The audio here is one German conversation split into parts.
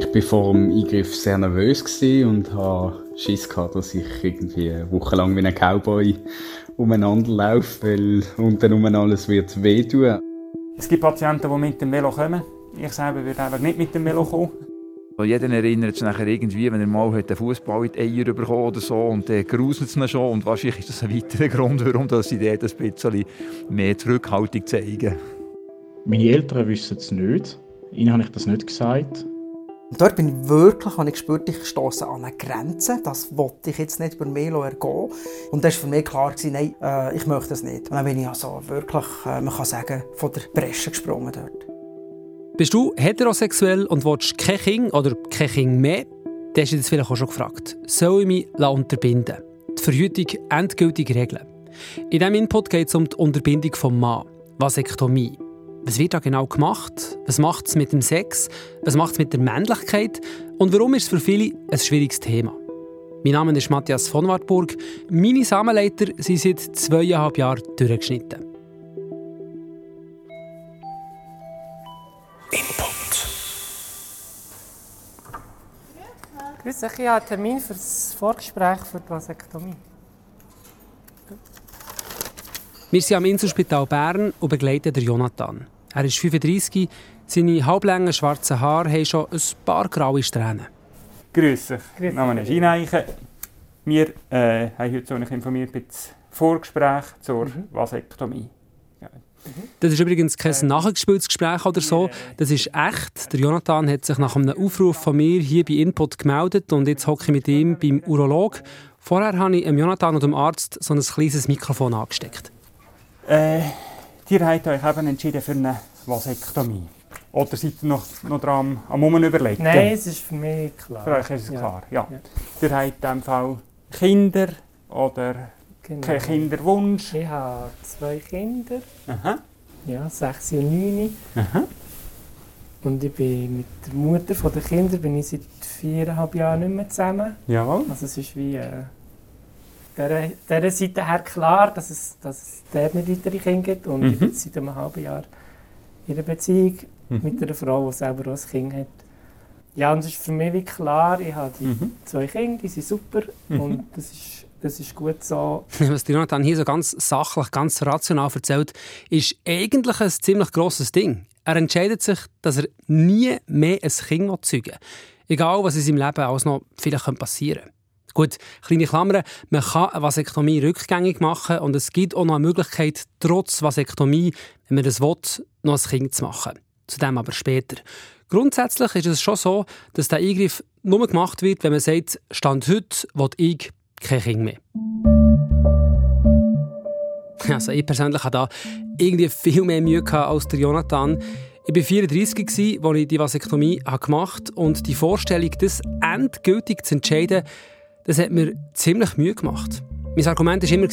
Ich war vor dem Eingriff sehr nervös und hatte Schiss gehabt, dass ich irgendwie wochenlang wie ein Cowboy umeinander laufe, weil unten alles wird wehtun. Es gibt Patienten, die mit dem Velo kommen. Ich selber würde einfach nicht mit dem Velo kommen. Jeder erinnert sich nachher irgendwie, wenn er mal einen Fußball in die Eier bekommen oder so und dann gruselt es ihn schon. Und wahrscheinlich ist das ein weiterer Grund, warum sie dort ein bisschen mehr Zurückhaltung zeigen. Meine Eltern wissen es nicht. Ihnen habe ich das nicht gesagt. Und dort bin ich wirklich, habe ich gespürt, ich stoße an eine Grenze. Das wollte ich jetzt nicht über mich ergehen. Und das war für mich klar, nein, äh, ich möchte das nicht. Und dann bin ich also wirklich, äh, man kann sagen, von der Bresche gesprungen dort. Bist du heterosexuell und willst kein Kind oder kein Kind mehr? Dann hast du dich vielleicht auch schon gefragt. Soll ich mich unterbinden Die Verhütung endgültig regeln? In diesem Input geht es um die Unterbindung des Mann, Vasektomie. Was wird da genau gemacht? Was macht es mit dem Sex? Was macht es mit der Männlichkeit? Und warum ist es für viele ein schwieriges Thema? Mein Name ist Matthias von Wartburg. Meine Samenleiter sind seit zweieinhalb Jahren durchgeschnitten. Input. Grüß euch, ich habe einen Termin für das Vorgespräch für die Vasektomie. Wir sind am Inselspital Bern und begleiten Jonathan. Er ist 35, seine halblangen schwarzen Haare haben schon ein paar graue Strähnen. Grüß dich, mein Name ist Ineichen. Wir äh, haben heute so informiert über das Vorgespräch zur mhm. Vasektomie. Das ist übrigens kein äh. nachgespieltes Gespräch oder so. Das ist echt. Der Jonathan hat sich nach einem Aufruf von mir hier bei Input gemeldet und jetzt hocke ich mit ihm beim Urolog. Vorher habe ich dem Jonathan und dem Arzt so ein kleines Mikrofon angesteckt. Äh, ihr habt euch eben entschieden für eine Vasektomie. Oder seid ihr noch, noch dran am Umüberlegen? überlegen? Nein, es ist für mich klar. Für euch ist es ja. klar, ja. ja. Ihr habt in diesem Fall Kinder oder genau. keinen Kinderwunsch? Ich habe zwei Kinder. Aha. Ja, sechs und neun. Aha. Und ich bin mit der Mutter der Kinder bin ich seit viereinhalb Jahren nicht mehr zusammen. Ja. Also es ist wie... Äh, dieser, dieser Seite her klar, dass es, dass es der nicht weitere Kinder gibt. Und mhm. ich bin seit einem halben Jahr in einer Beziehung mhm. mit einer Frau, die selber auch ein Kind hat. Ja, und es ist für mich wie klar, ich habe die mhm. zwei Kinder, die sind super mhm. und das ist, das ist gut so. Was Jonathan hier so ganz sachlich, ganz rational erzählt, ist eigentlich ein ziemlich grosses Ding. Er entscheidet sich, dass er nie mehr ein Kind zeugen will. Egal, was in seinem Leben alles noch vielleicht passieren könnte. Gut, kleine Klammer, man kann eine Vasektomie rückgängig machen und es gibt auch noch eine Möglichkeit, trotz Vasektomie, wenn man das will, noch ein Kind zu machen. Zu dem aber später. Grundsätzlich ist es schon so, dass der Eingriff nur gemacht wird, wenn man sagt, Stand heute will ich kein Kind mehr. Also ich persönlich hatte da irgendwie viel mehr Mühe als der Jonathan. Ich war 34, als ich die Vasektomie gemacht habe und die Vorstellung, das endgültig zu entscheiden, das hat mir ziemlich Mühe gemacht. Mein Argument war immer,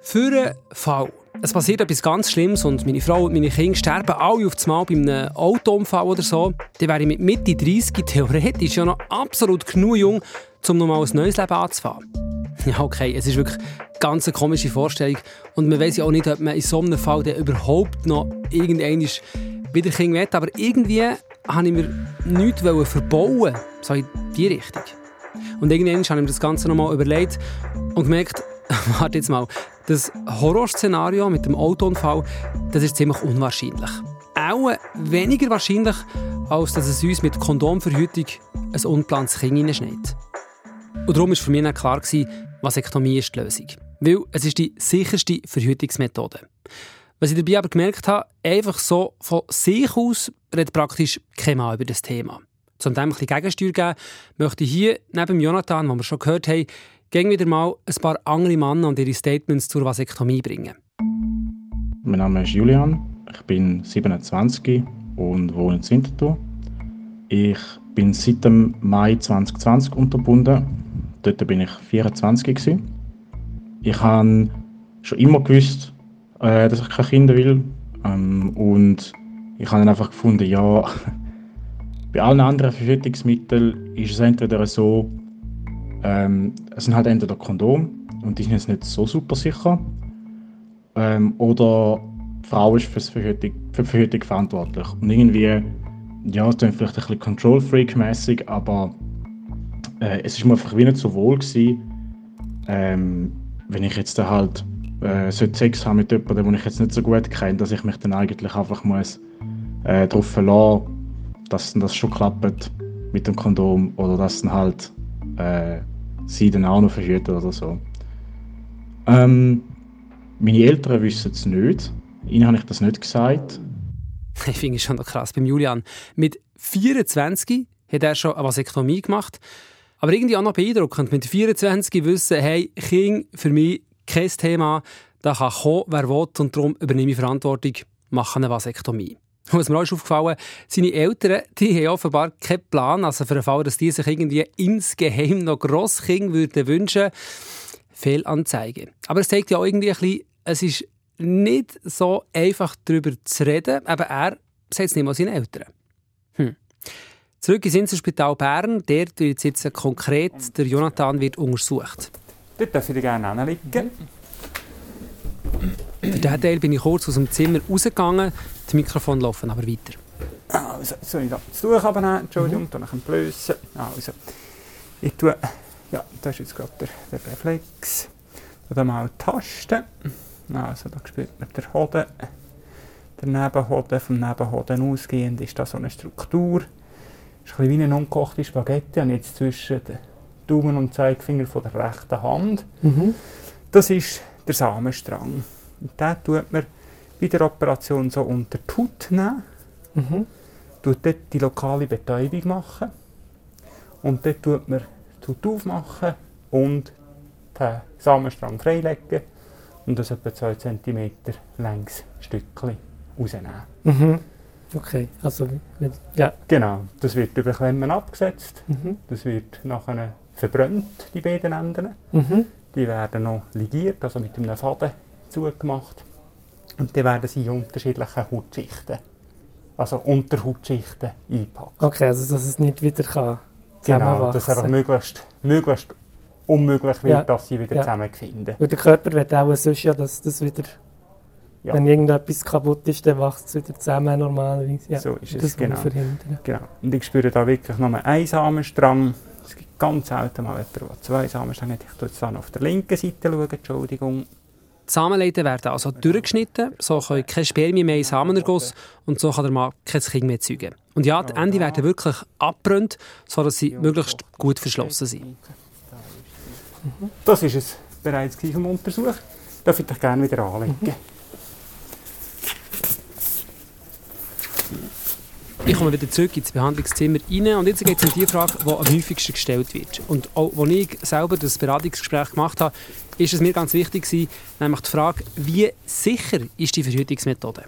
für einen Fall. Es passiert etwas ganz Schlimmes und meine Frau und meine Kinder sterben alle auf einmal bei einem Autounfall oder so. Dann wäre ich mit Mitte 30 theoretisch ja noch absolut genug jung, um nochmal ein neues Leben anzufangen. Ja, okay, es ist wirklich eine ganz komische Vorstellung. Und man weiß ja auch nicht, ob man in so einem Fall überhaupt noch irgendwann wieder Kinder will. Aber irgendwie wollte ich mir nichts verbauen, so in die Richtung. Und irgendwann habe ich mir das Ganze nochmal überlegt und gemerkt, warte jetzt mal, das Horrorszenario mit dem Autounfall, das ist ziemlich unwahrscheinlich. Auch weniger wahrscheinlich, als dass es uns mit Kondomverhütung ein unplantes Kind reinschneidet. Und darum war für mich klar, Vasektomie ist die Lösung. Weil es ist die sicherste Verhütungsmethode. Was ich dabei aber gemerkt habe, einfach so von sich aus redet praktisch kein Mann über das Thema um dem ein Gegensteuer geben, möchte ich hier neben Jonathan, den wir schon gehört haben, gegen wieder mal ein paar andere Männer und ihre Statements zur Vasektomie bringen. Mein Name ist Julian, ich bin 27 und wohne in Winterthur. Ich bin seit dem Mai 2020 unterbunden. Dort bin ich 24 gewesen. Ich habe schon immer gewusst, äh, dass ich keine Kinder will. Ähm, und ich habe dann einfach gefunden, ja, bei allen anderen Verhütungsmitteln ist es entweder so, ähm, es sind halt entweder Kondom und die sind jetzt nicht so super sicher, ähm, oder die Frau ist für die Verhütung, für die Verhütung verantwortlich. Und irgendwie ja, es klingt vielleicht ein bisschen Control-Freak-mäßig, aber äh, es ist mir einfach wie nicht so wohl gewesen, ähm, wenn ich jetzt halt äh, Sex haben mit jemandem, den ich jetzt nicht so gut kenne, dass ich mich dann eigentlich einfach muss äh, darauf verlassen, dass das schon klappt mit dem Kondom oder dass dann halt äh, sie dann auch noch verhütet oder so. Ähm, meine Eltern wissen es nicht. Ihnen habe ich das nicht gesagt. Ich finde es schon krass. Beim Julian mit 24 hat er schon eine Vasektomie gemacht. Aber irgendwie auch noch beeindruckend. Mit 24 wissen, hey, Kind für mich kein Thema. Da kann kommen, wer will. Und darum übernehme ich Verantwortung, mache eine Vasektomie. Was mir auch ist aufgefallen, seine Eltern, die haben offenbar keinen Plan, also für den Fall, dass die sich irgendwie insgeheim noch Grosskind würden wünschen. Fehlanzeige. Aber es zeigt ja auch irgendwie ein bisschen, es ist nicht so einfach darüber zu reden, aber er sagt es nicht mal seinen Eltern. Hm. Zurück ins Inselspital Bern, dort wird jetzt konkret, der Jonathan wird untersucht. Dort darf ich gerne hinlegen. Für diesen Teil bin ich kurz aus dem Zimmer rausgegangen, das Mikrofon laufen aber weiter. Also, soll ich da das Tuch abnehmen? Entschuldigung, mhm. dann ich blösen. Also, ich tue, ja, das ist jetzt gerade der, der Reflex. Dann mal tasten. Also, da spürt man den Hoden. Der Nebenhoden, vom Nebenhoden ausgehend ist da so eine Struktur. Das ist ein bisschen wie eine ungekochte Spaghetti. Und jetzt zwischen den Daumen und Zeigefinger von der rechten Hand. Mhm. Das ist der Samenstrang. Und den tut man bei der Operation so unter die Haut nehmen. Mhm. Tut dort die lokale Betäubung machen. Und dort tut man die Haut aufmachen und den Samenstrang freilegen und das etwa 2 cm längs Stückchen rausnehmen. Mhm. Okay, also ja. Genau, das wird über Klemmen abgesetzt. Mhm. Das wird nachher verbrannt, die beiden Enden. Mhm. Die werden noch ligiert, also mit einem Faden zugemacht. Und die werden sie in unterschiedlichen Hautschichten, also Unterhautschichten einpacken. Okay, also dass es nicht wieder kann Genau, dass es einfach möglichst, möglichst unmöglich wird, ja. dass sie wieder ja. zusammenfinden. Weil der Körper wird auch sonst ja, dass das wieder, ja. wenn irgendetwas kaputt ist, dann wächst es wieder zusammen normalerweise. Ja, so ist es, genau. genau. Und ich spüre da wirklich nur einen Samenstrang. Es gibt ganz selten mal jemanden, der zwei Samenstränge hat. Ich schaue jetzt auf der linken Seite, schauen, Entschuldigung. Die Samenleiten werden also durchgeschnitten, so können keine Spermien mehr in Samenerguss und so kann der Mann kein Kind mehr zeugen. Und ja, die Enden werden wirklich abgebrannt, sodass sie möglichst gut verschlossen sind. Das war es bereits vom Untersuch. Darf ich dich gerne wieder anlegen. Mhm. Ich komme wieder zurück ins Behandlungszimmer rein und jetzt geht es um die Frage, die am häufigsten gestellt wird. Und auch als ich selber das Beratungsgespräch gemacht habe, ist es mir ganz wichtig gewesen, nämlich die Frage, wie sicher ist die Verhütungsmethode?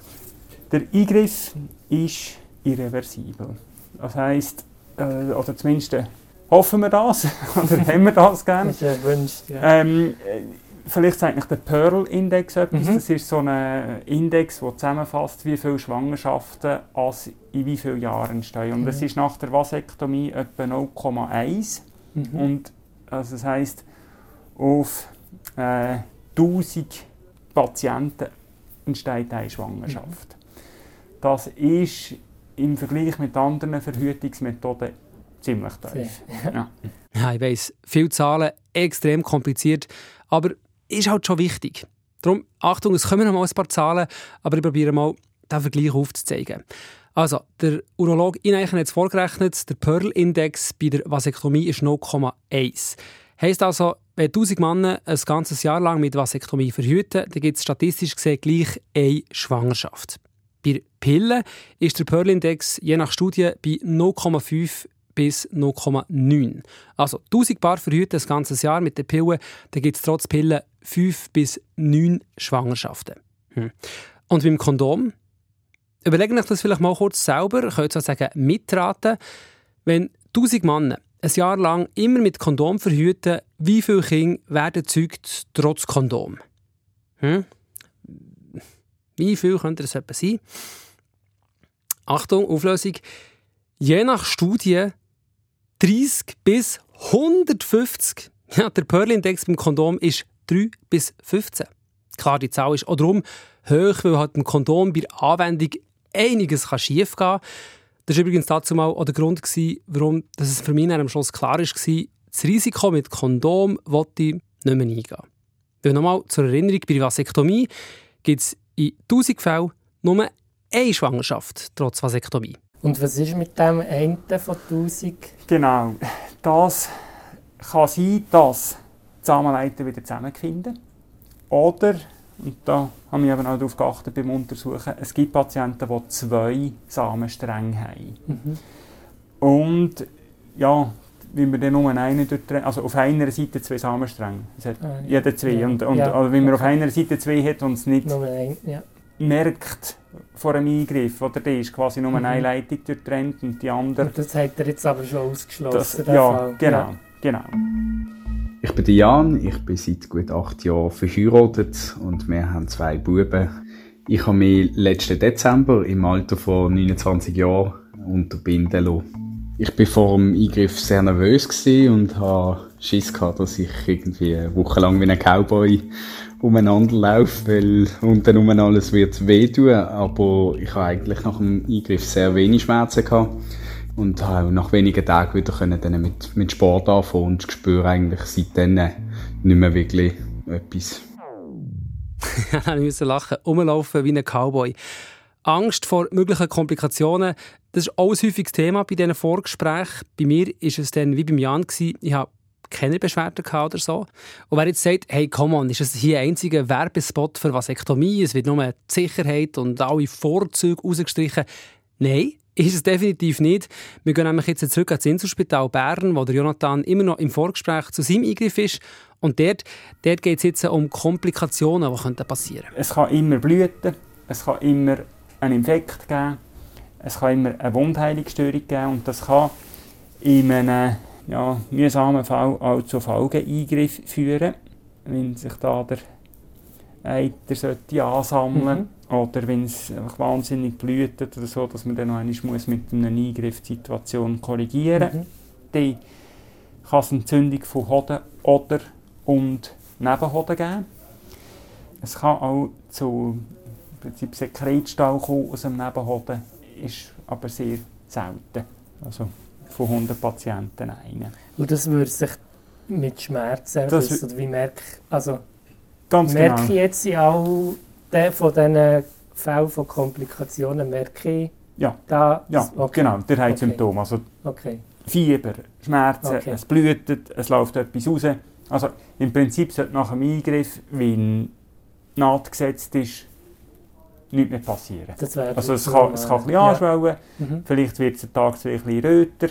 Der Eingriff ist irreversibel. Das heisst, äh, oder zumindest hoffen wir das, oder haben wir das gerne. Das ist erwünscht, ja. Ähm, vielleicht sagt nicht der Pearl-Index etwas. Mhm. Das ist so ein Index, der zusammenfasst, wie viele Schwangerschaften als in wie vielen Jahren entstehen. Und mhm. das ist nach der Vasektomie etwa 0,1. Mhm. Und also das heisst, auf äh, 1000 Patienten entsteht eine Schwangerschaft. Mhm. Das ist im Vergleich mit anderen Verhütungsmethoden ziemlich tief. Ja. ja, ich weiss, viele Zahlen, extrem kompliziert, aber ist halt schon wichtig. Darum, Achtung, es kommen noch mal ein paar Zahlen, aber ich probiere mal, den Vergleich aufzuzeigen. Also, der Urolog Ineichen hat es vorgerechnet, der Pearl-Index bei der Vasektomie ist 0,1. Heißt also, wenn 1000 Männer ein ganzes Jahr lang mit Vasektomie verhüten, dann gibt es statistisch gesehen gleich eine Schwangerschaft. Bei Pillen ist der Pearl-Index je nach Studie bei 0,5 bis 0,9. Also 1000 Paar verhüten das ganze Jahr mit der Pille, dann gibt es trotz Pillen 5 bis 9 Schwangerschaften. Hm. Und beim Kondom? Überlegen euch das vielleicht mal kurz selber, könnt sozusagen mitraten. Wenn 1000 Männer ein Jahr lang immer mit Kondom verhüten, wie viele Kinder werden zeugt trotz Kondom? Hm? Wie viel könnte das etwa sein? Achtung, Auflösung. Je nach Studie 30 bis 150. Ja, der Pearl-Index beim Kondom ist 3 bis 15. Klar, die Zahl ist auch darum hoch, weil halt beim Kondom bei der Anwendung einiges schief gehen kann. Das war übrigens dazu mal auch der Grund, gewesen, warum dass es für mich am Schluss klar war, das Risiko mit Kondom wollte ich nicht mehr eingehen. Weil nochmal zur Erinnerung, bei der Vasektomie gibt es in 1000 Fällen nur eine Schwangerschaft trotz Vasektomie. Und was ist mit dem einen von 1000? Genau, das kann sein, dass die Samenleiter wieder zusammenfinden. Oder, und da haben wir eben auch darauf geachtet beim Untersuchen, es gibt Patienten, die zwei Samenstränge haben. Mhm. Und ja, wie man dann nur einen durchtrennt, also auf einer Seite zwei Samenstränge. Es hat Ah, jeder zwei. ja. Und, und Ja, also wenn man auf okay. einer Seite zwei hat und es nicht ein, merkt vor einem Eingriff, oder der ist quasi nur Mhm. eine Leitung durchtrennt und die andere. Und das hat er jetzt aber schon ausgeschlossen. Das, ja, Fall. genau, genau. Ich bin Jan, ich bin seit gut acht Jahren verheiratet und wir haben zwei Buben. Ich habe mich letzten Dezember im Alter von 29 Jahren unterbinden lassen. Ich bin vor dem Eingriff sehr nervös und habe Schiss gehabt, dass ich irgendwie wochenlang wie ein Cowboy umeinander laufe, weil unten um alles wird wehtun. Aber ich habe eigentlich nach dem Eingriff sehr wenig Schmerzen gehabt und habe nach wenigen Tagen wieder können dann mit, mit Sport anfangen und spüre eigentlich seitdem nicht mehr wirklich etwas. Ich musste lachen. Rumlaufen wie ein Cowboy. Angst vor möglichen Komplikationen, das ist auch ein häufiges Thema bei diesen Vorgesprächen. Bei mir war es dann wie beim Jan. Gewesen. Ich habe keine Beschwerden oder so. Und wer jetzt sagt, hey, come on, ist das hier ein einziger Werbespot für Vasektomie, es wird nur die Sicherheit und alle Vorzüge rausgestrichen. Nein, ist es definitiv nicht. Wir gehen nämlich jetzt zurück ans Inselspital Bern, wo der Jonathan immer noch im Vorgespräch zu seinem Eingriff ist. Und dort, dort geht es jetzt um Komplikationen, die könnten passieren Es kann immer blüten, es kann immer einen Infekt geben, es kann immer eine Wundheilungsstörung geben und das kann in einem ja, mühsamen Fall auch zu Folgeeingriff führen, wenn sich da der Eiter sollte ansammeln oder wenn es wahnsinnig blühtet oder so, dass man dann noch einmal muss mit einem Eingriff die Situation korrigieren Mhm. Dann kann es Entzündung von Hoden oder und Nebenhoden geben. Es kann auch zu Prinzip Sekretstau kommen aus dem Nebenhoden, ist aber sehr selten. Also von 100 Patienten einen. Und das würde sich mit Schmerzen Das oder wie merke also Ganz merke genau. ich jetzt in all de, von diesen Fällen von Komplikationen merke ich Ja. da Ja, okay. genau, der hat Okay. Symptome. Also okay Fieber, Schmerzen, Okay. es blutet, es läuft etwas raus. Also im Prinzip sollte nach dem Eingriff, wenn Naht gesetzt ist, nichts mehr passieren. das Also es kann, es kann ein bisschen ja. anschwellen, Mhm. vielleicht wird es einen Tag zwei ein bisschen röter,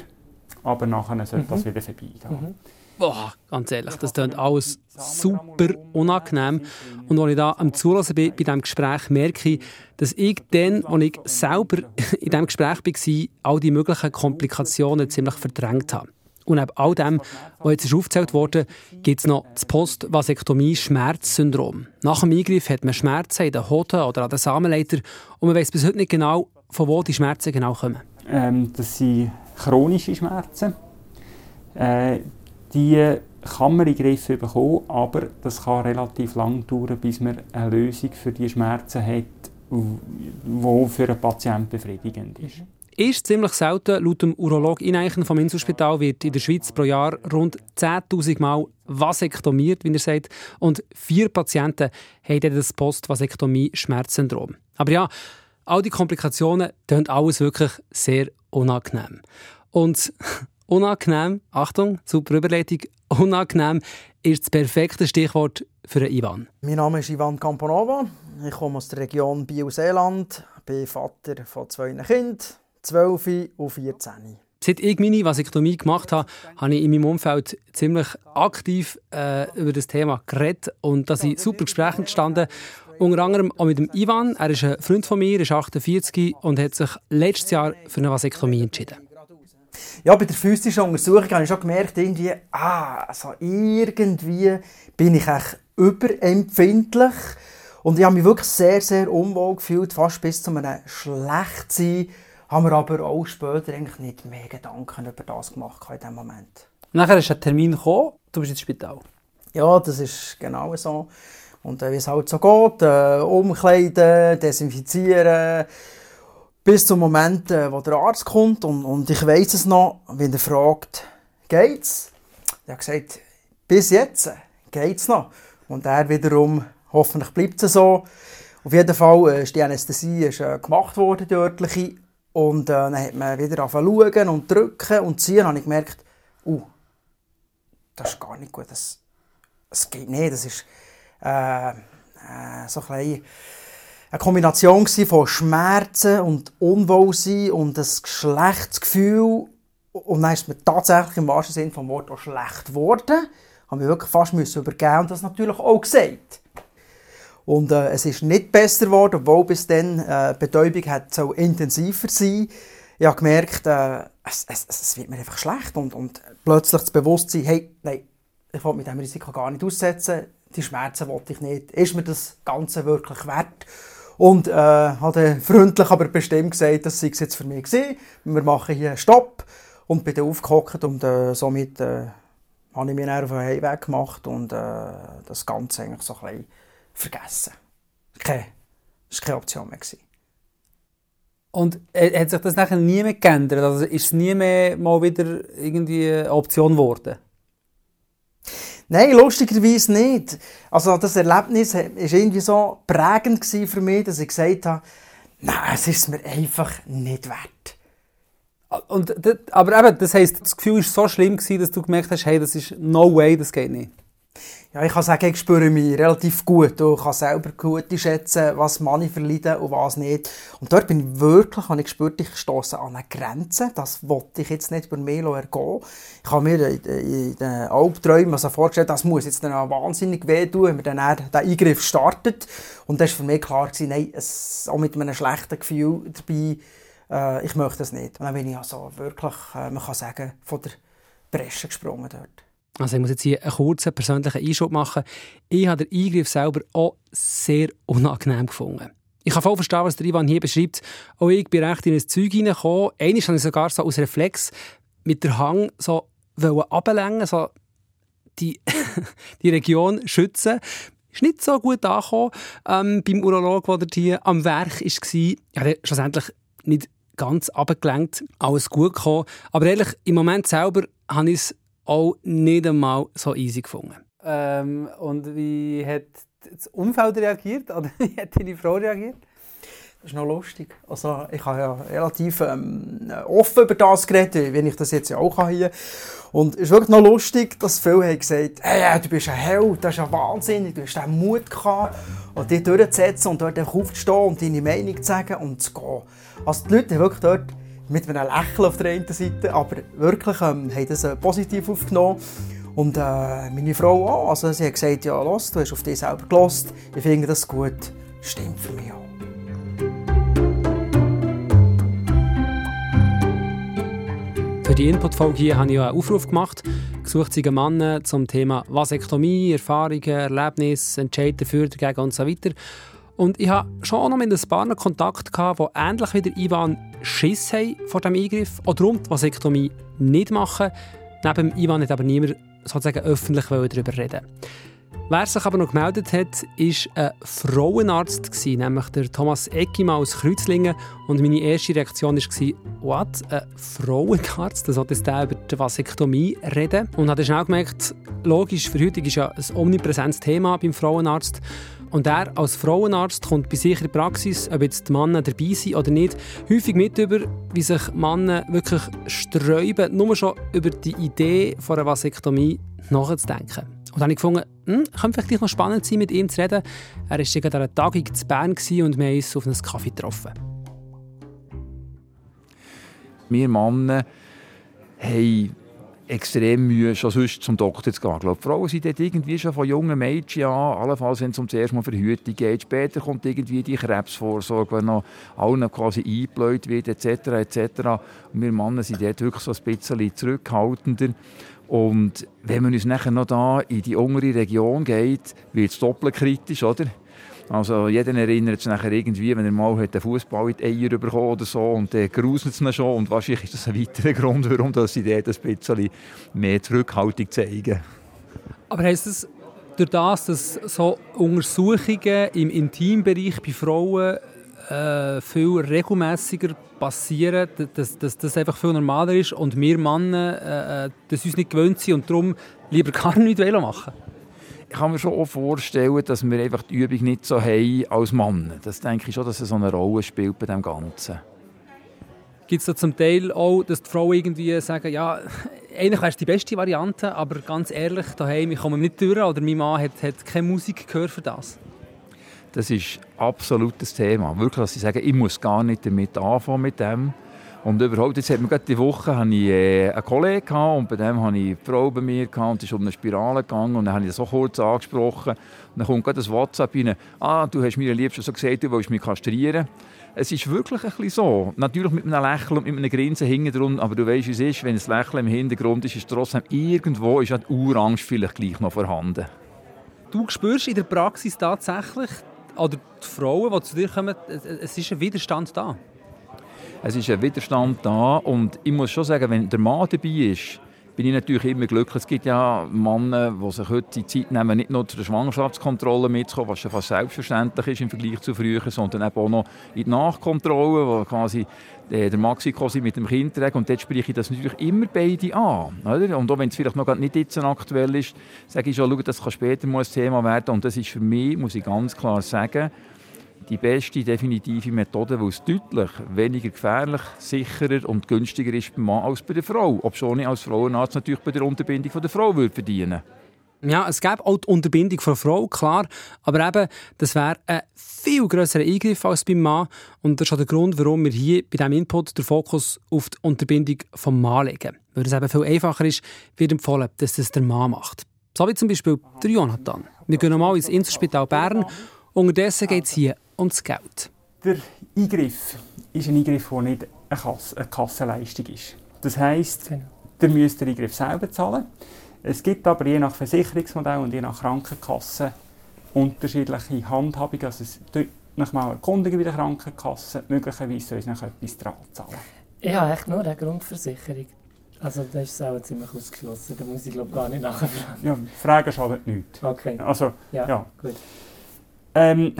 aber nachher sollte das Mhm. wieder vorbeigehen. Mhm. Boah, ganz ehrlich, das klingt alles super unangenehm. Und als ich da am Zulassen bin bei diesem Gespräch, merke ich, dass ich dann, als ich selber in diesem Gespräch war, all die möglichen Komplikationen ziemlich verdrängt habe. Und neben all dem, was jetzt aufgezählt wurde, gibt es noch das Post-Vasektomie-Schmerzsyndrom. Nach dem Eingriff hat man Schmerzen in den Hoden oder an den Samenleiter und man weiß bis heute nicht genau, von wo die Schmerzen genau kommen. Ähm, das sind chronische Schmerzen. Äh, die kann man in den Griff bekommen, aber das kann relativ lang dauern, bis man eine Lösung für die Schmerzen hat, die für den Patienten befriedigend ist. Ist ziemlich selten. Laut dem Urolog Ineichen vom Inselspital wird in der Schweiz pro Jahr rund 10.000 Mal vasektomiert, wie er sagt. Und vier Patienten haben das Post-Vasektomie-Schmerzsyndrom. Aber ja, all die Komplikationen tun alles wirklich sehr unangenehm. Und unangenehm, Achtung, super Überleitung, unangenehm ist das perfekte Stichwort für einen Ivan. Mein Name ist Ivan Camponova. Ich komme aus der Region Biel-Seeland, bin Vater von zwei Kindern, 12 und 14. Seit ich meine Vasektomie gemacht habe, habe ich in meinem Umfeld ziemlich aktiv äh, über das Thema geredet und da sind super Gespräche entstanden. Unter anderem auch mit dem Ivan. Er ist ein Freund von mir, ist 48 und hat sich letztes Jahr für eine Vasektomie entschieden. Ja, bei der physischen Untersuchung habe ich schon gemerkt, irgendwie, ah, also irgendwie bin ich echt überempfindlich. Und ich habe mich wirklich sehr, sehr unwohl gefühlt, fast bis zu einem Schlechtsein. Haben wir aber auch später eigentlich nicht mehr Gedanken über das gemacht in diesem Moment. Nachher ist ein Termin gekommen, du bist ins Spital. Ja, das ist genau so. Und äh, wie es halt so geht, äh, umkleiden, desinfizieren. Bis zum Moment, äh, wo der Arzt kommt und, und ich weiß es noch, wenn er fragt, geht's? Er hat gesagt, bis jetzt geht's noch. Und er wiederum, hoffentlich bleibt es so. Auf jeden Fall äh, ist die Anästhesie ist, äh, gemacht worden, die örtliche. Und äh, dann hat man wieder angefangen und drücken und ziehen. Und habe ich gemerkt, uh, das ist gar nicht gut. Das, das geht nicht. Das ist äh, äh, so ein eine Kombination von Schmerzen und Unwohlsein und ein Geschlechtsgefühl. Und dann ist mir tatsächlich im wahrsten Sinne vom Wort auch schlecht geworden. Haben wir wirklich fast übergeben und das natürlich auch gesagt. Und äh, es ist nicht besser geworden, obwohl bis dann äh, die Betäubung hat so intensiver sein. Ich habe gemerkt, äh, es, es, es, wird mir einfach schlecht und, und plötzlich das Bewusstsein, hey, nein, ich will mit diesem Risiko gar nicht aussetzen, die Schmerzen wollte ich nicht. Ist mir das Ganze wirklich wert? Und äh, hat freundlich, aber bestimmt gesagt, das sei es jetzt für mich gewesen. Wir machen hier einen Stopp und bin dann aufgehockt und äh, somit äh, habe ich mir dann auf den Heimweg gemacht und äh, das Ganze eigentlich so ein bisschen vergessen. Keine, das war keine Option mehr. Gewesen. Und äh, hat sich das nachher nie mehr geändert? Also ist es nie mehr mal wieder irgendwie eine Option geworden? Nein, lustigerweise nicht. Also das Erlebnis war irgendwie so prägend für mich, dass ich gesagt habe, nein, es ist mir einfach nicht wert. Und, aber eben, das heisst, das Gefühl war so schlimm, dass du gemerkt hast, hey, das ist no way, das geht nicht. Ja, ich kann sagen, ich spüre mich relativ gut und kann selber gut schätzen, was Money verleiden und was nicht. Und dort bin ich wirklich, habe ich gespürt, ich stoße an eine Grenze. Das wollte ich jetzt nicht über mich ergehen. Ich habe mir in den Albträumen also vorgestellt, das muss jetzt dann wahnsinnig wehtun, wenn man dann den Eingriff startet. Und das war für mich klar, gewesen, nein, es, auch mit einem schlechten Gefühl dabei, äh, ich möchte das nicht. Und dann bin ich also wirklich, äh, man kann sagen, von der Bresche gesprungen dort. Also ich muss jetzt hier einen kurzen persönlichen Einschub machen. Ich habe den Eingriff selber auch sehr unangenehm gefunden. Ich kann voll verstehen, was der Ivan hier beschreibt. Auch ich bin recht in ein Zeug hineingekommen. Einmal habe ich sogar so aus Reflex mit der Hang so ablenken, so die, die Region schützen. Ist nicht so gut angekommen ähm, beim Urolog, der hier am Werk war. Ich habe schlussendlich nicht ganz abgelenkt, alles gut gekommen. Aber ehrlich, im Moment selber habe ich es auch nicht einmal so easy gefunden. Ähm, und wie hat das Umfeld reagiert? Oder wie hat deine Frau reagiert? Das ist noch lustig. Also, ich habe ja relativ ähm, offen über das geredet, wie ich das jetzt ja auch hier. Und es ist wirklich noch lustig, dass viele haben gesagt hey, du bist ein Held, das ist ja wahnsinnig, du hast den Mut gehabt, und dich durchzusetzen und dort aufzustehen und deine Meinung zu sagen und zu gehen. Also die Leute haben wirklich dort mit einem Lächeln auf der einen Seite, aber wirklich ähm, haben das äh, positiv aufgenommen. Und äh, meine Frau auch. Also sie hat gesagt, ja, los, du hast auf dich selber gelost. Ich finde das gut. Stimmt für mich auch. Für die Input-Folge hier habe ich einen Aufruf gemacht. Gesucht sind Männer zum Thema Vasektomie, Erfahrungen, Erlebnisse, Entscheidungen für, dagegen und so weiter. Und ich hatte schon noch mit ein paar Kontakt, die ähnlich wie der Ivan Schiss haben vor dem Eingriff oder darum die Vasektomie nicht machen. Neben Ivan hat aber niemand sozusagen öffentlich darüber reden Wer sich aber noch gemeldet hat, war ein Frauenarzt, nämlich der Thomas Eckimann aus Kreuzlingen. Und meine erste Reaktion war, what, ein Frauenarzt? Da sollte der über die Vasektomie reden. Und habe schnell gemerkt, logisch, für heute ist ja ein omnipräsentes Thema beim Frauenarzt. Und er als Frauenarzt kommt bei sich in der Praxis, ob jetzt die Männer dabei sind oder nicht, häufig mit über, wie sich Männer wirklich sträuben, nur schon über die Idee von einer Vasektomie nachzudenken. Und dann habe ich gefunden, hm, könnte vielleicht noch spannend sein, mit ihm zu reden. Er war gerade an Tagung in Bern und wir haben uns auf einen Kaffee getroffen. Wir Männer haben extrem Mühe, schon sonst zum Doktor zu gehen. Ich glaube, Frauen sind dort irgendwie schon von jungen Mädchen an, allenfalls wenn es um das erste Mal Verhütung geht. Später kommt irgendwie die Krebsvorsorge, wenn noch allen quasi eingebläut wird, etc. etc. Und wir Männer sind dort wirklich so ein bisschen zurückhaltender. Und wenn man uns nachher noch da in die untere Region geht, wird es doppelt kritisch, oder? Also jeder erinnert sich irgendwie, wenn er mal einen Fußball in die Eier bekommen oder so und dann gruselt es ihn schon und wahrscheinlich ist das ein weiterer Grund, warum dass sie dort ein bisschen mehr Zurückhaltung zeigen. Aber heisst das, durch das, dass so Untersuchungen im Intimbereich bei Frauen äh, viel regelmäßiger passieren, dass, dass das einfach viel normaler ist und wir Männer äh, äh das uns nicht gewöhnt sind und darum lieber gar nichts machen ich kann mir schon auch vorstellen, dass wir einfach die Übung nicht so haben als Mann. Das denke ich schon, dass es so eine Rolle spielt bei dem Ganzen. Gibt es da zum Teil auch, dass die Frauen irgendwie sagen, ja, eigentlich wäre es die beste Variante, aber ganz ehrlich, daheim, ich komme nicht durch oder mein Mann hat, hat keine Musik gehört für das? Das ist absolut das Thema. Wirklich, dass sie sagen, ich muss gar nicht damit anfangen mit dem. Und überhaupt, jetzt hat mir gerade die Woche hatte ich, äh, einen Kollegen gehabt, und bei dem hatte ich eine Frau bei mir gehabt, und es ist um eine Spirale gegangen und dann habe ich das so kurz angesprochen und dann kommt gerade das WhatsApp rein, ah, du hast mir liebsten so gesagt, du willst mich kastrieren. Es ist wirklich ein bisschen so. Natürlich mit einem Lächeln und mit einem Grinsen hinten aber du weißt, wie es ist, wenn das Lächeln im Hintergrund ist, ist trotzdem irgendwo ist die Urangst vielleicht gleich noch vorhanden. Du spürst in der Praxis tatsächlich, oder die Frauen, die zu dir kommen, es ist ein Widerstand da? Es ist ein Widerstand da und ich muss schon sagen, wenn der Mann dabei ist, bin ich natürlich immer glücklich. Es gibt ja Männer, die sich heute die Zeit nehmen, nicht nur zur Schwangerschaftskontrolle mitzukommen, was schon fast selbstverständlich ist im Vergleich zu früher, sondern eben auch noch in die Nachkontrolle, wo quasi äh, der Maxi quasi mit dem Kind trägt. Und dort spreche ich das natürlich immer beide an. Oder? Und auch wenn es vielleicht noch nicht jetzt aktuell ist, sage ich schon, schau, das kann später mal ein Thema werden. Und das ist für mich, muss ich ganz klar sagen, die beste definitive Methode, weil es deutlich weniger gefährlich, sicherer und günstiger ist beim Mann als bei der Frau. Ob schon ich als Frauenarzt natürlich bei der Unterbindung von der Frau würde verdienen ja, es gäbe auch die Unterbindung von Frau, klar. Aber eben, das wäre ein viel grösserer Eingriff als beim Mann. Und das ist auch der Grund, warum wir hier bei diesem Input den Fokus auf die Unterbindung vom Mann legen. Weil es eben viel einfacher ist, wird empfohlen, dass das der Mann macht. So wie zum Beispiel der Jonathan. Wir gehen mal ins Inselspital Bern. Unterdessen geht es hier ums Geld. Der Eingriff ist ein Eingriff, der nicht eine, Kasse, eine Kassenleistung ist. Das heisst, genau. ihr müsst den Eingriff selber zahlen. Es gibt aber je nach Versicherungsmodell und je nach Krankenkasse unterschiedliche Handhabungen. Also es noch mal erkundigen bei der Krankenkasse, möglicherweise soll es noch etwas dran zahlen. Ich habe echt nur eine Grundversicherung. Also das ist auch ziemlich ausgeschlossen, da muss ich glaube gar nicht nachfragen. Ja, Fragen schadet nichts. Okay. Also, ja, ja. gut. Ähm,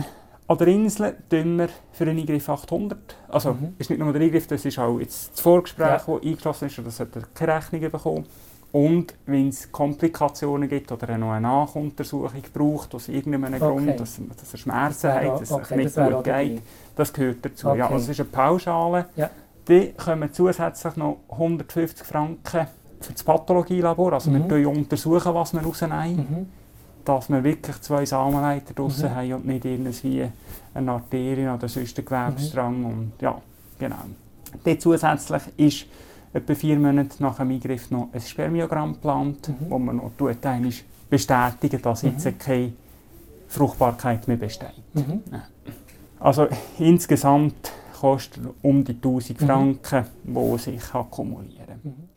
an der Insel tun wir für einen Eingriff 800. Also, mhm. ist nicht nur der Eingriff, das ist auch jetzt das Vorgespräch, ja. das eingeschlossen ist, oder das sollte keine Rechnung bekommen. Und wenn es Komplikationen gibt oder noch eine Nachuntersuchung braucht, aus irgendeinem okay. Grund, dass, dass er Schmerzen das hat, dass es okay, nicht gut geht, das gehört dazu. Okay. Ja, also es ist eine Pauschale. Ja. Die kommen zusätzlich noch 150 Franken für das Pathologielabor. Also mhm. wir untersuchen, was wir rausnehmen. Mhm dass wir wirklich zwei Samenleiter draussen mhm. haben und nicht irgendwie eine Arterie oder sonst einen Gewebsstrang. Mhm. Und, ja, genau. Dann zusätzlich ist etwa vier Monate nach dem Eingriff noch ein Spermiogramm geplant, mhm. wo man noch tut, bestätigen, dass jetzt mhm. keine Fruchtbarkeit mehr besteht. Mhm. Also insgesamt kostet um die 1000 mhm. Franken, die sich akkumulieren. Mhm.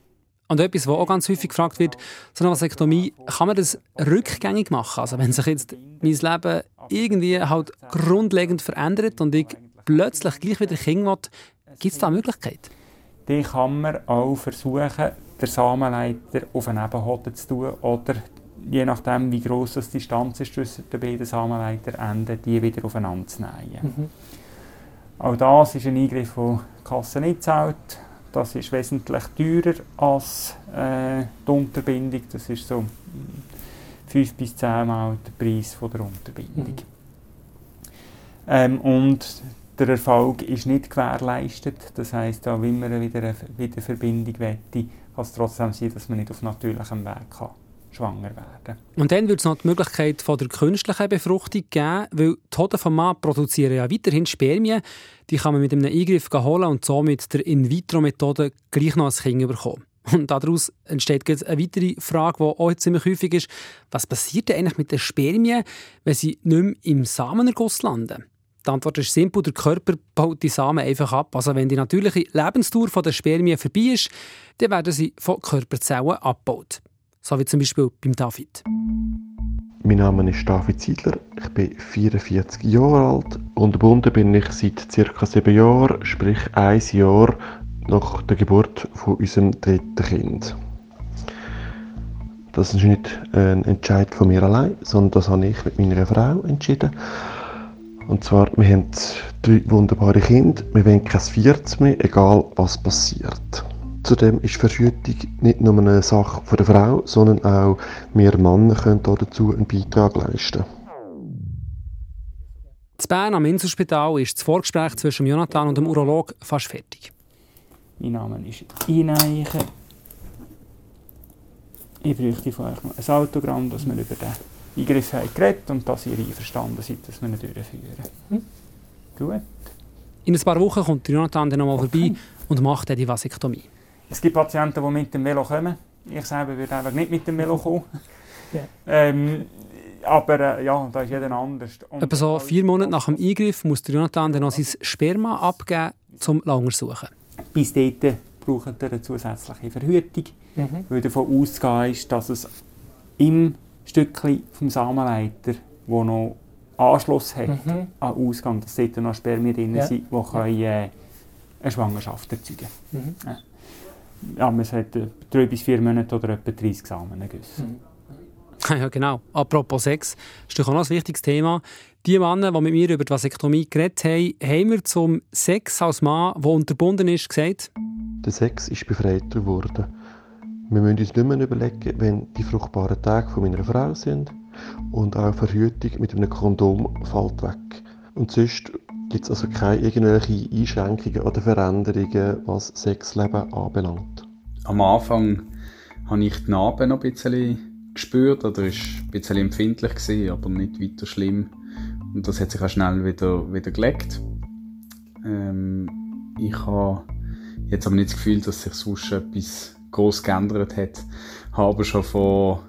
Und etwas, was auch ganz häufig gefragt wird, so eine Vasektomie, kann man das rückgängig machen? Also wenn sich jetzt mein Leben irgendwie halt grundlegend verändert und ich plötzlich gleich wieder Kind will, gibt es da eine Möglichkeit? Die kann man auch versuchen, den Samenleiter auf einen Nebenhoden zu tun oder je nachdem, wie gross die Distanz ist zwischen den beiden Samenleiterenden, die wieder aufeinander zu nähen. Mhm. Auch das ist ein Eingriff, den die Kasse nicht zahlt. Das ist wesentlich teurer als äh, die Unterbindung. Das ist so 5 bis 10 Mal der Preis von der Unterbindung. Mhm. Ähm, und der Erfolg ist nicht gewährleistet. Das heisst, auch wenn man wieder eine Wiederverbindung wette, kann es trotzdem sein, dass man nicht auf natürlichem Weg kann schwanger werden Und dann würde es noch die Möglichkeit von der künstlichen Befruchtung geben, weil die Hoden vom Mann produzieren ja weiterhin Spermien. Die kann man mit einem Eingriff holen und so mit der In-vitro-Methode gleich noch ein Kind bekommen. Und daraus entsteht jetzt eine weitere Frage, die auch ziemlich häufig ist. Was passiert denn eigentlich mit den Spermien, wenn sie nicht mehr im Samenerguss landen? Die Antwort ist simpel, der Körper baut die Samen einfach ab. Also wenn die natürliche Lebensdauer der Spermien vorbei ist, dann werden sie von Körperzellen abgebaut so wie zum Beispiel beim David. Mein Name ist David Ziedler, ich bin 44 Jahre alt und gebunden bin ich seit ca. sieben Jahren, sprich ein Jahr nach der Geburt von unserem dritten Kind. Das ist nicht ein Entscheid von mir allein, sondern das habe ich mit meiner Frau entschieden. Und zwar, wir haben drei wunderbare Kinder, wir wollen kein viertes mehr, egal was passiert. Zudem ist Verhütung nicht nur eine Sache von der Frau, sondern auch wir Männer können dazu einen Beitrag leisten. In Bern am Inselspital ist das Vorgespräch zwischen Jonathan und dem Urolog fast fertig. Mein Name ist Eineichen. Ich bräuchte von euch noch ein Autogramm, dass wir über den Eingriff haben geredet und dass ihr einverstanden seid, dass wir ihn durchführen. Hm? Gut. In ein paar Wochen kommt Jonathan dann nochmal vorbei und macht dann die Vasektomie. Es gibt Patienten, die mit dem Velo kommen. Ich selber würde einfach nicht mit dem Velo kommen. Ja. Ähm, aber äh, ja, da ist jeder anders. Und Etwa so vier Monate nach dem Eingriff muss Jonathan dann noch sein Sperma abgeben, um zu suchen. Bis dahin braucht er eine zusätzliche Verhütung, mhm. weil davon ausgehen ist, dass es im Stückchen vom Samenleiter, wo noch Anschluss hat mhm. an Ausgang, dass dort noch Spermien drin ja. sind, die ja. äh, eine Schwangerschaft erzeugen können. Mhm. Ja ja, man sagt äh, drei bis vier Monate oder etwa 30 Samengüsse. Mhm. Ja, genau. Apropos Sex, ist doch auch noch ein wichtiges Thema. Die Männer, die mit mir über die Vasektomie geredet haben, haben wir zum Sex als Mann, der unterbunden ist, gesagt? Der Sex ist befreiter worden. Wir müssen uns nicht mehr überlegen, wenn die fruchtbaren Tage von meiner Frau sind. Und auch Verhütung mit einem Kondom fällt weg. Und sonst gibt es also keine irgendwelche Einschränkungen oder Veränderungen, was Sexleben anbelangt. Am Anfang habe ich die Narben noch ein bisschen gespürt oder war ein bisschen empfindlich, gewesen, aber nicht weiter schlimm. Und das hat sich auch schnell wieder, wieder gelegt. Ähm, ich habe jetzt aber nicht das Gefühl, dass sich sonst etwas groß geändert hat. Ich habe schon von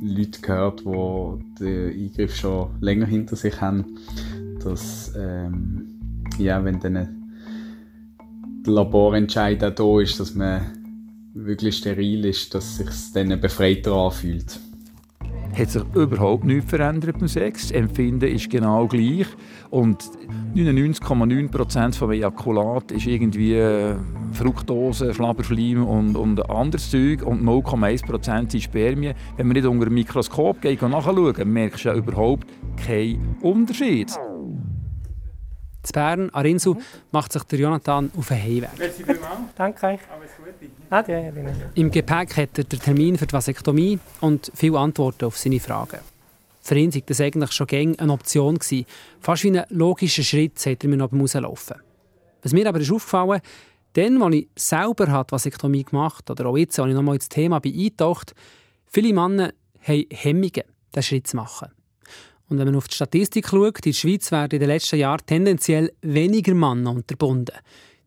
Leuten gehört, die den Eingriff schon länger hinter sich haben, dass ähm, ja, wenn dann der Laborentscheid auch da ist, dass man wirklich steril ist, dass es sich dann befreiter anfühlt. Hat sich überhaupt nichts verändert beim Sex. Das Empfinden ist genau gleich. Und 99,9% vom Ejakulat ist irgendwie äh, Fructose, Schlabberschleim und, und anderes Zeug. Und 0,1% sind Spermien. Wenn man nicht unter ein Mikroskop geht und nachschauen, merkst du ja überhaupt keinen Unterschied. In Bern, an Insel, mhm. macht sich der Jonathan auf den Heimweg. Merci Danke euch. Alles Gute. Im Gepäck hat er den Termin für die Vasektomie und viele Antworten auf seine Fragen. Für ihn war das eigentlich schon gäng eine Option. Gewesen. Fast wie ein logischer Schritt, sagt er mir noch beim Rauslaufen. Was mir aber ist aufgefallen dann, als ich selber die Vasektomie gemacht oder auch jetzt, als ich nochmal ins Thema bin eingetaucht, viele Männer haben Hemmungen, diesen Schritt zu machen. Und wenn man auf die Statistik schaut, in der Schweiz werden in den letzten Jahren tendenziell weniger Männer unterbunden.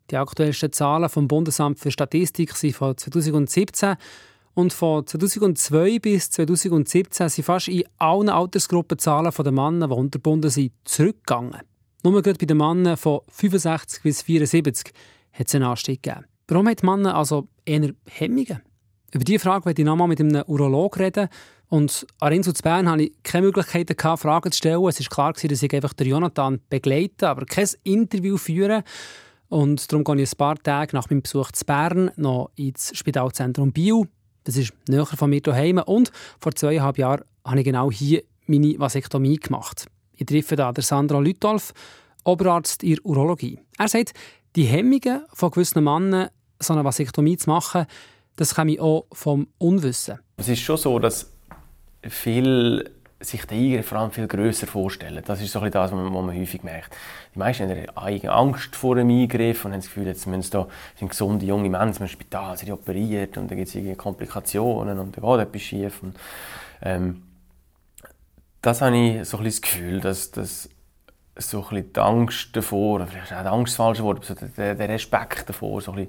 Die aktuellsten Zahlen vom Bundesamt für Statistik sind von 2017 und von 2002 bis 2017 sind fast in allen Altersgruppen Zahlen der Männer, die unterbunden sind, zurückgegangen. Nur gerade bei den Männern von 65 bis 74 hat es einen Anstieg gegeben. Warum hat Männer also eher Hemmungen? Über diese Frage werde ich nochmal mit einem Urolog reden. Und an Insel zu Bern hatte ich keine Möglichkeit, Fragen zu stellen. Es war klar, dass ich einfach Jonathan begleite, aber kein Interview führen. Und darum gehe ich ein paar Tage nach meinem Besuch zu Bern noch ins Spitalzentrum Bio. Das ist näher von mir daheim. Und vor zweieinhalb Jahren habe ich genau hier meine Vasektomie gemacht. Ich treffe da Sandra Lütolf, Oberarzt in Urologie. Er sagt, die Hemmungen von gewissen Männern, so eine Vasektomie zu machen, das komme auch vom Unwissen. Es ist schon so, dass viele sich den Eingriff vor allem viel grösser vorstellen. Das ist so das, was man, häufig merkt. Die meisten haben Angst vor einem Eingriff und haben das Gefühl, jetzt müssen da, sind gesunde junge Menschen im Spital, sind operiert und dann gibt es Komplikationen und dann geht etwas schief. Und, ähm, das habe ich so ein das Gefühl, dass, dass so ein die Angst davor, vielleicht auch die Angst falsch Wort, so der, der Respekt davor, so ein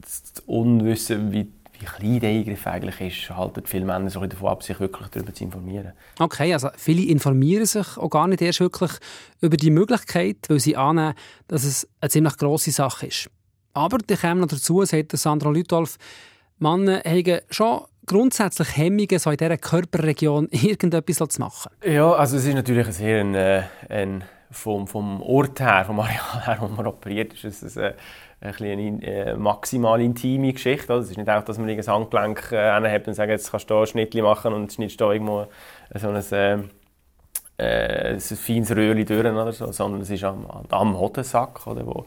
das Unwissen, wie wie klein der Eingriff eigentlich ist, halten viele Männer so davon ab, sich wirklich darüber zu informieren. Okay, also viele informieren sich auch gar nicht erst wirklich über die Möglichkeit, weil sie annehmen, dass es eine ziemlich grosse Sache ist. Aber die kommen noch dazu, sagt Sandra Lütolf, Männer haben schon grundsätzlich Hemmungen, so in dieser Körperregion irgendetwas zu machen. Ja, also es ist natürlich sehr ein, äh, ein vom, vom Ort her, vom Areal her, wo man operiert, ist es ein, ein eine äh, maximal intime Geschichte. Es ist nicht auch, dass man ein Handgelenk äh, und sagt, jetzt kannst du hier ein Schnittchen machen und schnittst da irgendwo so ein, äh, äh, ein feines Röhrchen durch oder so, sondern es ist am, am Hodensack, oder, wo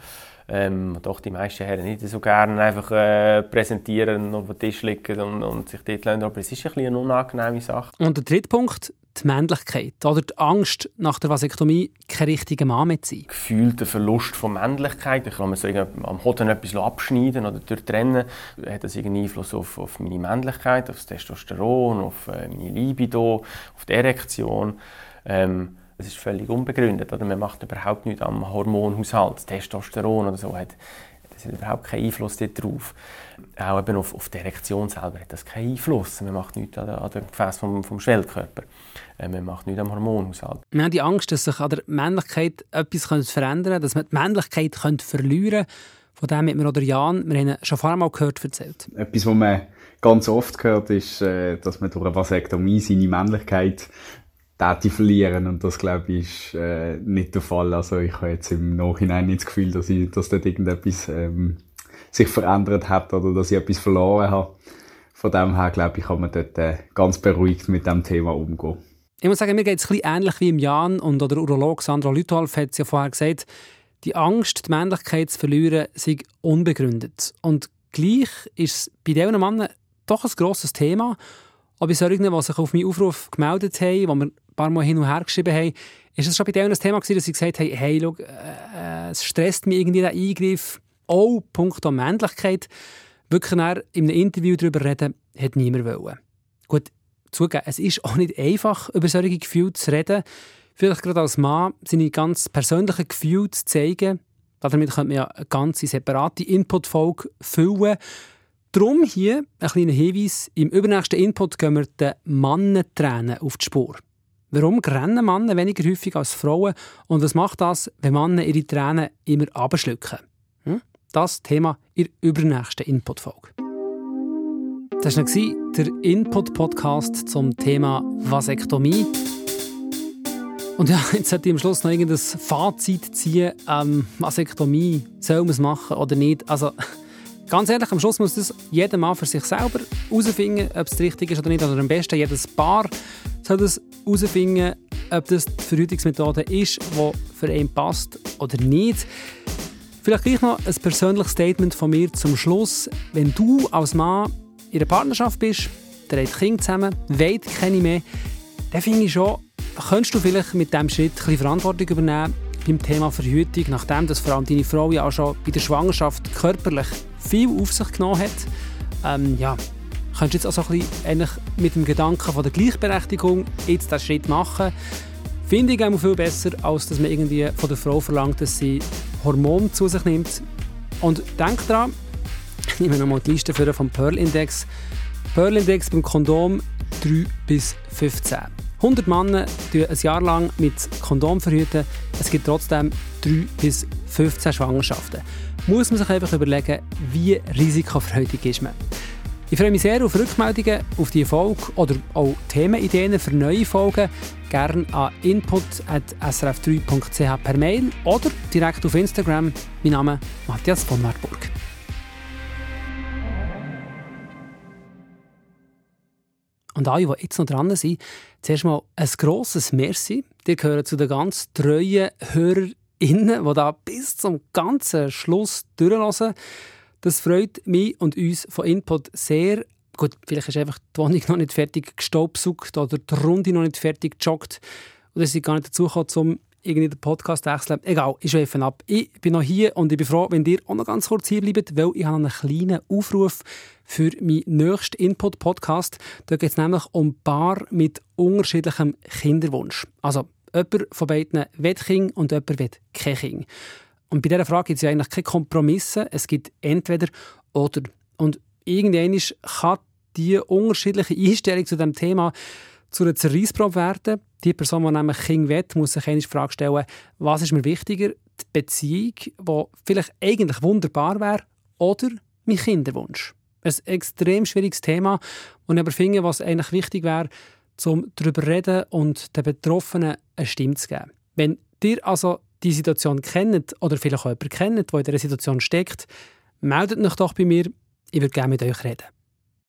ähm, doch die meisten Herren nicht so gerne einfach äh, präsentieren, auf dem Tisch liegen und, und sich dort lassen. Aber es ist ein eine unangenehme Sache. Und der dritte Punkt, die Männlichkeit oder die Angst nach der Vasektomie kein richtiger Mann mehr zu sein. Gefühlter Verlust von Männlichkeit. Ich kann mir so am Hoden etwas abschneiden oder durchtrennen. Hat das irgendeinen Einfluss auf, auf meine Männlichkeit, auf das Testosteron, auf äh, meine Libido, auf die Erektion? Ähm, das ist völlig unbegründet. Oder? Man macht überhaupt nichts am Hormonhaushalt. Testosteron oder so hat, das hat überhaupt keinen Einfluss darauf. Auch eben auf, auf die Erektion selber hat das keinen Einfluss. Man macht nichts an, an dem Gefäß vom, vom Schwellkörper. Äh, man macht nichts am Hormonhaushalt. Wir haben die Angst, dass sich an der Männlichkeit etwas verändern könnte, dass man die Männlichkeit könnte verlieren könnte. Von dem hat mir oder Jan, wir haben schon vorher mal gehört, erzählt. Etwas, was man ganz oft hört, ist, äh, dass man durch eine Vasektomie seine Männlichkeit Täte verlieren und das glaube ich ist äh, nicht der Fall. Also ich habe jetzt im Nachhinein nicht das Gefühl, dass, ich, dass dort irgendetwas ähm, sich verändert hat oder dass ich etwas verloren habe. Von dem her glaube ich, kann man dort äh, ganz beruhigt mit dem Thema umgehen. Ich muss sagen, mir geht es ähnlich wie im Jan und der Urolog Sandra Lütolf hat es ja vorher gesagt, die Angst, die Männlichkeit zu verlieren, sei unbegründet. Und gleich ist es bei diesen Männern doch ein grosses Thema. Aber bei solchen, die sich auf meinen Aufruf gemeldet haben, wo wir paar Mal hin und her geschrieben haben, ist es schon bei denen ein Thema gewesen, dass sie gesagt haben, hey, schau, äh, es stresst mich irgendwie der Eingriff, auch punkto Männlichkeit. Wirklich in einem Interview darüber reden, hat niemand wollen. Gut, zugeben, es ist auch nicht einfach, über solche Gefühle zu reden. Vielleicht gerade als Mann seine ganz persönlichen Gefühle zu zeigen. Damit könnte man ja eine ganze separate Input-Folge füllen. Darum hier ein kleiner Hinweis. Im übernächsten Input gehen wir den Mannentränen auf die Spur. Warum rennen Männer weniger häufig als Frauen und was macht das, wenn Männer ihre Tränen immer abschlucken? Hm? Das Thema in der übernächsten Input-Folge. Das war der Input-Podcast zum Thema Vasektomie. Und ja, jetzt sollte ich am Schluss noch irgendein Fazit ziehen. Ähm, Vasektomie, soll man es machen oder nicht? Also, ganz ehrlich, am Schluss muss das jeder Mann für sich selber herausfinden, ob es richtig ist oder nicht. Oder am besten jedes Paar das herausfinden, ob das die Verhütungsmethode ist, die für ihn passt oder nicht. Vielleicht gleich noch ein persönliches Statement von mir zum Schluss. Wenn du als Mann in einer Partnerschaft bist, der hat Kinder zusammen, weit keine mehr, dann finde ich schon, könntest du vielleicht mit diesem Schritt ein bisschen Verantwortung übernehmen beim Thema Verhütung, nachdem das vor allem deine Frau ja auch schon bei der Schwangerschaft körperlich viel auf sich genommen hat. Ähm, ja, könntest du jetzt also ein bisschen mit dem Gedanken von der Gleichberechtigung jetzt diesen Schritt machen. Finde ich auch viel besser, als dass man irgendwie von der Frau verlangt, dass sie Hormone zu sich nimmt. Und denk daran, ich nehme nochmal die Liste für vom Pearl Index. Pearl Index beim Kondom 3 bis 15. 100 Männer verhüten ein Jahr lang mit Kondom verhüten. Es gibt trotzdem 3 bis 15 Schwangerschaften. Muss man sich einfach überlegen, wie risikofreudig ist man. Ich freue mich sehr auf Rückmeldungen auf die Folge oder auch Themenideen für neue Folgen. Gerne an input.srf3.ch per Mail oder direkt auf Instagram. Mein Name ist Matthias von Wartburg. Und alle, die jetzt noch dran sind, zuerst mal ein grosses Merci. Die gehören zu den ganz treuen HörerInnen, die da bis zum ganzen Schluss durchlassen. Das freut mich und uns von Input sehr. Gut, vielleicht ist einfach die Wohnung noch nicht fertig gestaubsaugt oder die Runde noch nicht fertig gejoggt. Oder sie gar nicht dazu gekommen, um irgendwie den Podcast zu wechseln. Egal, ich schweife ab. Ich bin noch hier und ich bin froh, wenn ihr auch noch ganz kurz hier bleibt, weil ich habe einen kleinen Aufruf für meinen nächsten Input-Podcast. Da geht es nämlich um Paar mit unterschiedlichem Kinderwunsch. Also jemand von beiden will Kind und jemand will kein Kind. Und bei dieser Frage gibt es ja eigentlich keine Kompromisse. Es gibt entweder oder. Und irgendwann kann die unterschiedliche Einstellung zu dem Thema zu einer Zerreissprobe werden. Die Person, die nämlich Kind will, muss sich eine Frage stellen, was ist mir wichtiger? Die Beziehung, die vielleicht eigentlich wunderbar wäre, oder mein Kinderwunsch? Ein extrem schwieriges Thema, und aber finde, was eigentlich wichtig wäre, um darüber zu reden und den Betroffenen eine Stimme zu geben. Wenn dir also die Situation kennt oder vielleicht auch jemanden kennt, der in dieser Situation steckt, meldet euch doch bei mir. Ich würde gerne mit euch reden.